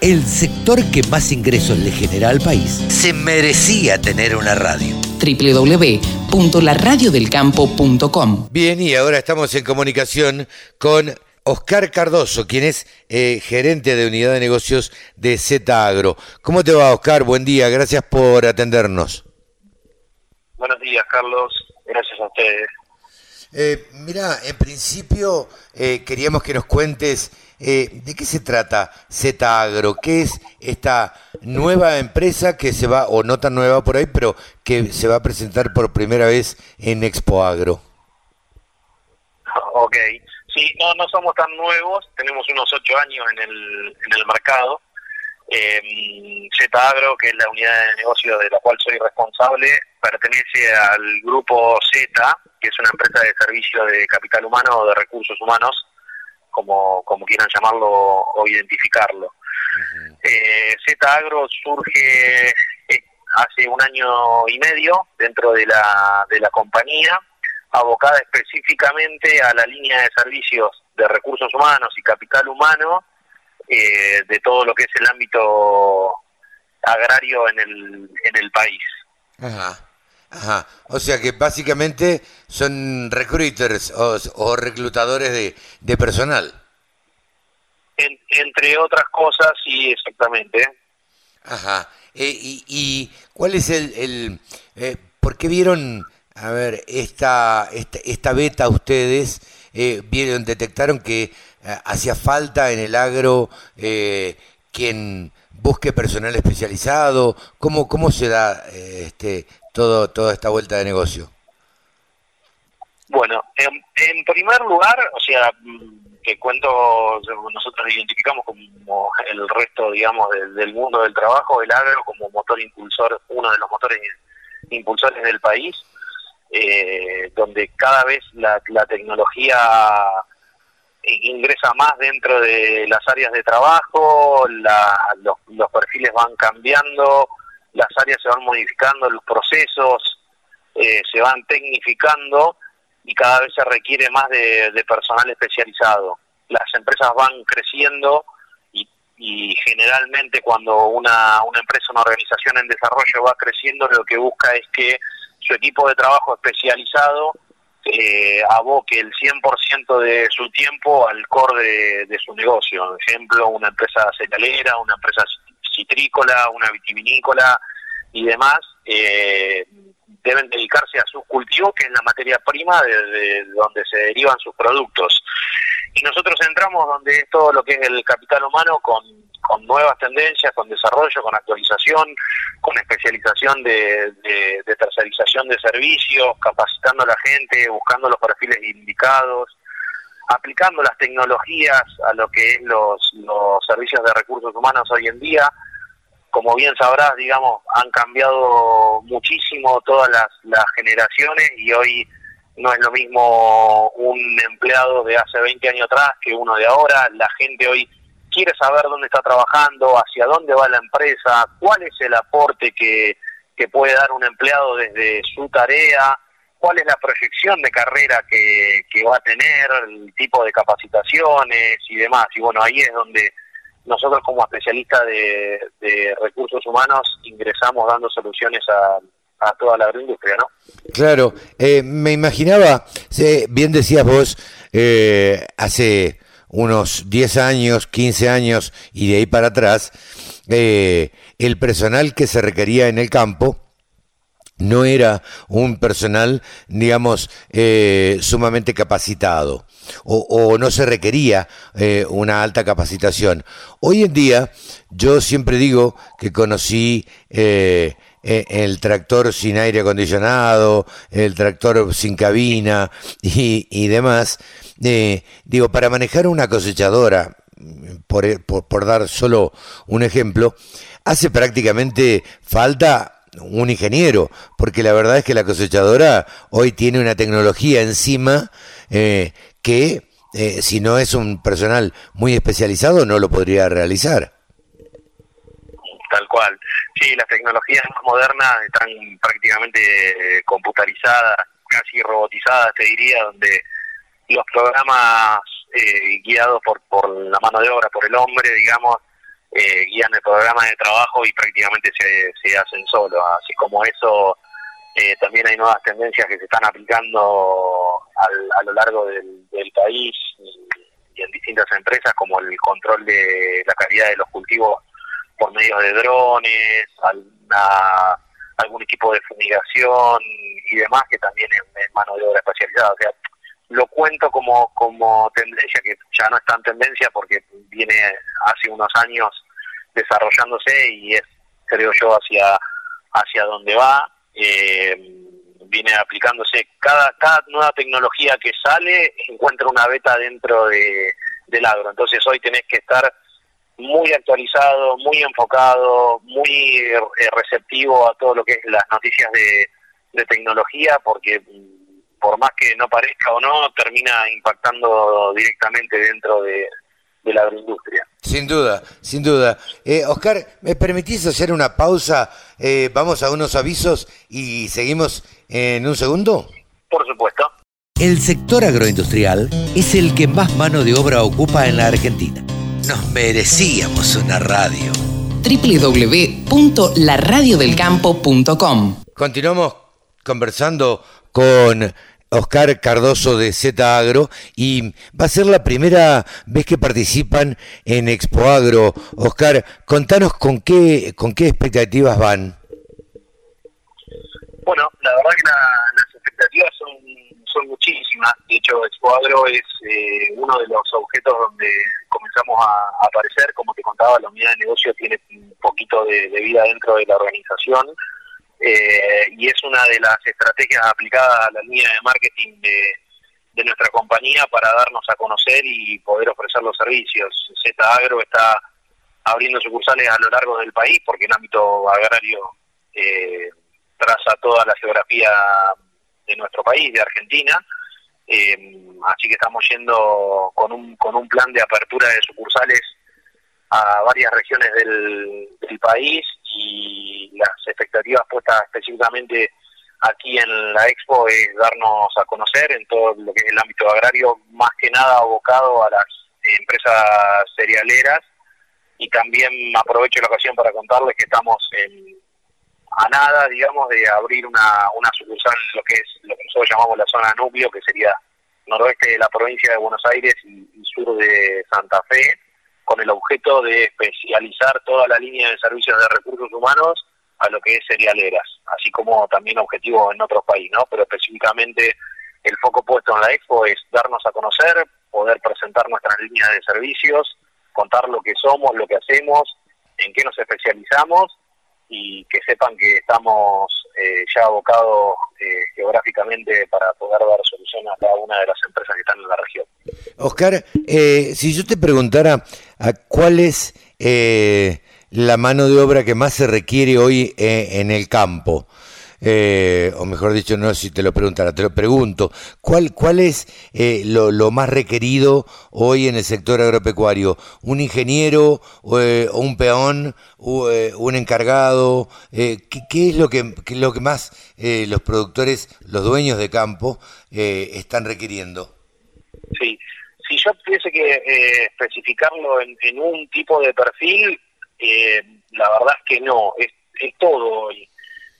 el sector que más ingresos le genera al país, se merecía tener una radio. www.laradiodelcampo.com Bien, y ahora estamos en comunicación con Oscar Cardoso, quien es eh, gerente de unidad de negocios de Z Agro. ¿Cómo te va, Oscar? Buen día, gracias por atendernos. Buenos días, Carlos. Gracias a ustedes. Eh, mira, en principio eh, queríamos que nos cuentes eh, de qué se trata Z Agro, qué es esta nueva empresa que se va, o no tan nueva por ahí, pero que se va a presentar por primera vez en Expo Agro. Ok, sí, no, no somos tan nuevos, tenemos unos ocho años en el, en el mercado. Eh, Z Agro, que es la unidad de negocio de la cual soy responsable, pertenece al grupo Z, que es una empresa de servicio de capital humano o de recursos humanos, como, como quieran llamarlo o identificarlo. eh, Z Agro surge eh, hace un año y medio dentro de la, de la compañía, abocada específicamente a la línea de servicios de recursos humanos y capital humano eh, de todo lo que es el ámbito agrario en el, en el país. Ajá. Ajá. O sea que básicamente son recruiters o, o reclutadores de, de personal. En- entre otras cosas, sí, exactamente. Ajá. Eh, y, y cuál es el... el eh, ¿Por qué vieron, a ver, esta, esta, esta beta ustedes? Eh, vieron, detectaron que hacía falta en el agro eh, quien busque personal especializado. ¿Cómo, cómo se da eh, este, todo, toda esta vuelta de negocio? Bueno, en, en primer lugar, o sea, mm, que cuento, nosotros identificamos como el resto, digamos, del, del mundo del trabajo, el agro como motor impulsor, uno de los motores impulsores del país, eh, donde cada vez la, la tecnología ingresa más dentro de las áreas de trabajo, la- los, perfiles van cambiando, las áreas se van modificando, los procesos eh, se van tecnificando y cada vez se requiere más de, de personal especializado. Las empresas van creciendo y, y generalmente cuando una, una empresa, una organización en desarrollo va creciendo, lo que busca es que su equipo de trabajo especializado eh, aboque el 100% de su tiempo al core de, de su negocio. Por ejemplo, una empresa cerealera, una empresa citrícola, una vitivinícola y demás, eh, deben dedicarse a sus cultivos, que es la materia prima de, de donde se derivan sus productos. Y nosotros entramos donde es todo lo que es el capital humano con, con nuevas tendencias, con desarrollo, con actualización, con especialización de, de, de servicios, capacitando a la gente, buscando los perfiles indicados, aplicando las tecnologías a lo que es los, los servicios de recursos humanos hoy en día. Como bien sabrás, digamos, han cambiado muchísimo todas las, las generaciones y hoy no es lo mismo un empleado de hace 20 años atrás que uno de ahora. La gente hoy quiere saber dónde está trabajando, hacia dónde va la empresa, cuál es el aporte que, que puede dar un empleado desde su tarea, cuál es la proyección de carrera que, va a tener, el tipo de capacitaciones y demás. Y bueno, ahí es donde nosotros como especialistas de, recursos humanos ingresamos dando soluciones a, a toda la agroindustria, ¿no? Claro, eh, me imaginaba, bien decías vos, eh, hace unos 10 años, 15 años y de ahí para atrás, eh, el personal que se requería en el campo no era un personal, digamos, eh, sumamente capacitado o, no se requería eh, una alta capacitación. Hoy en día, yo siempre digo que conocí eh, eh, el tractor sin aire acondicionado, el tractor sin cabina y demás. Eh, digo, para manejar una cosechadora, por, por, por dar solo un ejemplo, hace prácticamente falta un ingeniero, porque la verdad es que la cosechadora hoy tiene una tecnología encima eh, que eh, si no es un personal muy especializado no lo podría realizar. Tal cual. Sí, las tecnologías más modernas están prácticamente eh, computarizadas, casi robotizadas, te diría, donde los programas eh, guiados por, por la mano de obra, por el hombre, digamos, eh, guían el programa de trabajo y prácticamente se, se hacen solo. Así como eso, eh, también hay nuevas tendencias que se están aplicando a lo largo del, país y, en distintas empresas, como el control de la calidad de los cultivos por medio de drones, algún equipo de fumigación y demás, que también es, mano de obra especializada. O sea, lo cuento como, como tendencia, que ya no es tan tendencia porque viene hace unos años desarrollándose y es, creo yo, hacia, hacia donde va. Eh, viene aplicándose cada, cada nueva tecnología que sale encuentra una beta dentro de, del agro. Entonces hoy tenés que estar muy actualizado, muy enfocado, muy eh, receptivo a todo lo que es las noticias de, de tecnología, porque por más que no parezca o no, termina impactando directamente dentro de, la agroindustria. Sin duda, sin duda. Eh, Oscar, ¿me permitís hacer una pausa? Eh, vamos a unos avisos y seguimos en un segundo. Por supuesto. El sector agroindustrial es el que más mano de obra ocupa en la Argentina. Nos merecíamos una radio. www.laradiodelcampo.com Continuamos conversando con Oscar Cardoso de Z Agro y va a ser la primera vez que participan en Expo Agro. Oscar, contanos con qué con qué expectativas van. Bueno, la verdad que las expectativas son, son muchísimas. De hecho, Expo Agro es eh, uno de los objetos donde comenzamos a, aparecer. Como te contaba, la unidad de negocio tiene un poquito de vida dentro de la organización eh, y es una de las estrategias aplicadas a la línea de marketing de, nuestra compañía para darnos a conocer y poder ofrecer los servicios. Z Agro está abriendo sucursales a lo largo del país porque el ámbito agrario eh, traza toda la geografía de nuestro país, de Argentina. Eh, así que estamos yendo con un, con un plan de apertura de sucursales a varias regiones del país y las expectativas puestas específicamente aquí en la Expo es darnos a conocer en todo lo que es el ámbito agrario, más que nada abocado a las empresas cerealeras. Y también aprovecho la ocasión para contarles que estamos en, a nada, digamos, de abrir una, una sucursal lo que es lo que nosotros llamamos la zona núcleo, que sería noroeste de la provincia de Buenos Aires y sur de Santa Fe, con el objeto de especializar toda la línea de servicios de recursos humanos a lo que es cerealeras, así como también objetivo en otros países. Pero específicamente el foco puesto en la Expo es darnos a conocer, poder presentar nuestras líneas de servicios, contar lo que somos, lo que hacemos, en qué nos especializamos y que sepan que estamos eh, ya abocados eh, geográficamente para poder dar solución a cada una de las empresas que están en la región. Oscar, eh, si yo te preguntara a cuál es la mano de obra que más se requiere hoy en el campo, eh, o mejor dicho, no si te lo preguntara, te lo pregunto, ¿cuál, cuál es eh, lo, más requerido hoy en el sector agropecuario? ¿Un ingeniero o, eh, un peón, un encargado? ¿qué, es lo que, lo que más los productores, los dueños de campo, están requiriendo? Sí, si yo tuviese que especificarlo en, un tipo de perfil, la verdad es que no, es, todo hoy.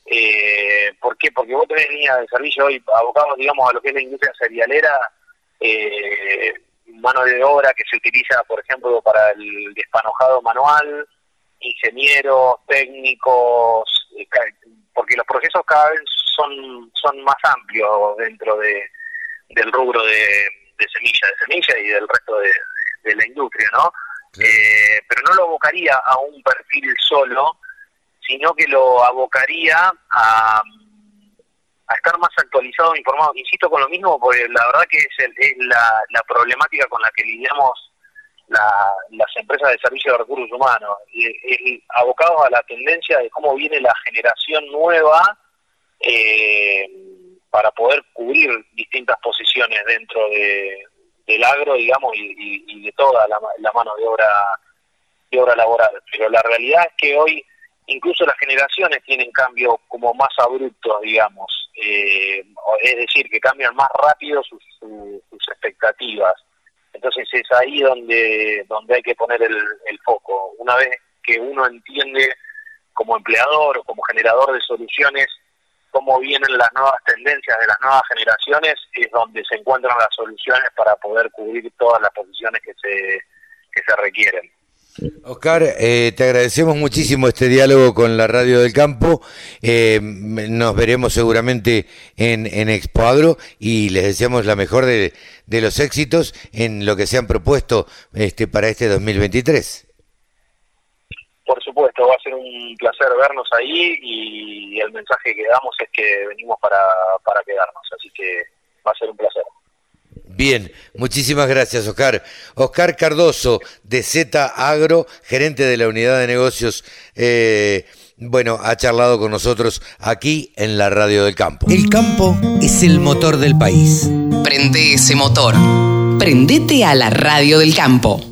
Eh, ¿Por qué? Porque vos tenés línea de servicio hoy abocados, digamos, a lo que es la industria cerealera, eh, mano de obra que se utiliza, por ejemplo, para el despanojado manual, ingenieros, técnicos, eh, porque los procesos cada vez son, son más amplios dentro de, del rubro de, semilla, de semilla y del resto de, la industria, ¿no? Eh, pero no lo abocaría a un perfil solo, sino que lo abocaría a, estar más actualizado, informado. Insisto con lo mismo, porque la verdad que es, la, problemática con la que lidiamos las empresas de servicio de recursos humanos, abocados a la tendencia de cómo viene la generación nueva eh, para poder cubrir distintas posiciones dentro de, del agro, digamos, y, de toda la, la, mano de obra de obra laboral. Pero la realidad es que hoy incluso las generaciones tienen cambios como más abruptos, digamos, eh, es decir, que cambian más rápido sus, expectativas. Entonces es ahí donde, donde hay que poner el, el foco. Una vez que uno entiende como empleador o como generador de soluciones cómo vienen las nuevas tendencias de las nuevas generaciones, es donde se encuentran las soluciones para poder cubrir todas las posiciones que se, que se requieren. Oscar, eh, te agradecemos muchísimo este diálogo con la Radio del Campo. Eh, nos veremos seguramente en, en Expoagro y les deseamos la mejor de, de, los éxitos en lo que se han propuesto este, para este 2023. Por supuesto, va a ser un placer vernos ahí y el mensaje que damos es que venimos para, para quedarnos, así que va a ser un placer. Bien, muchísimas gracias, Oscar. Oscar Cardoso, de Z Agro, gerente de la unidad de negocios, eh, bueno, ha charlado con nosotros aquí en la Radio del Campo. El campo es el motor del país. Prende ese motor. Prendete a la Radio del Campo.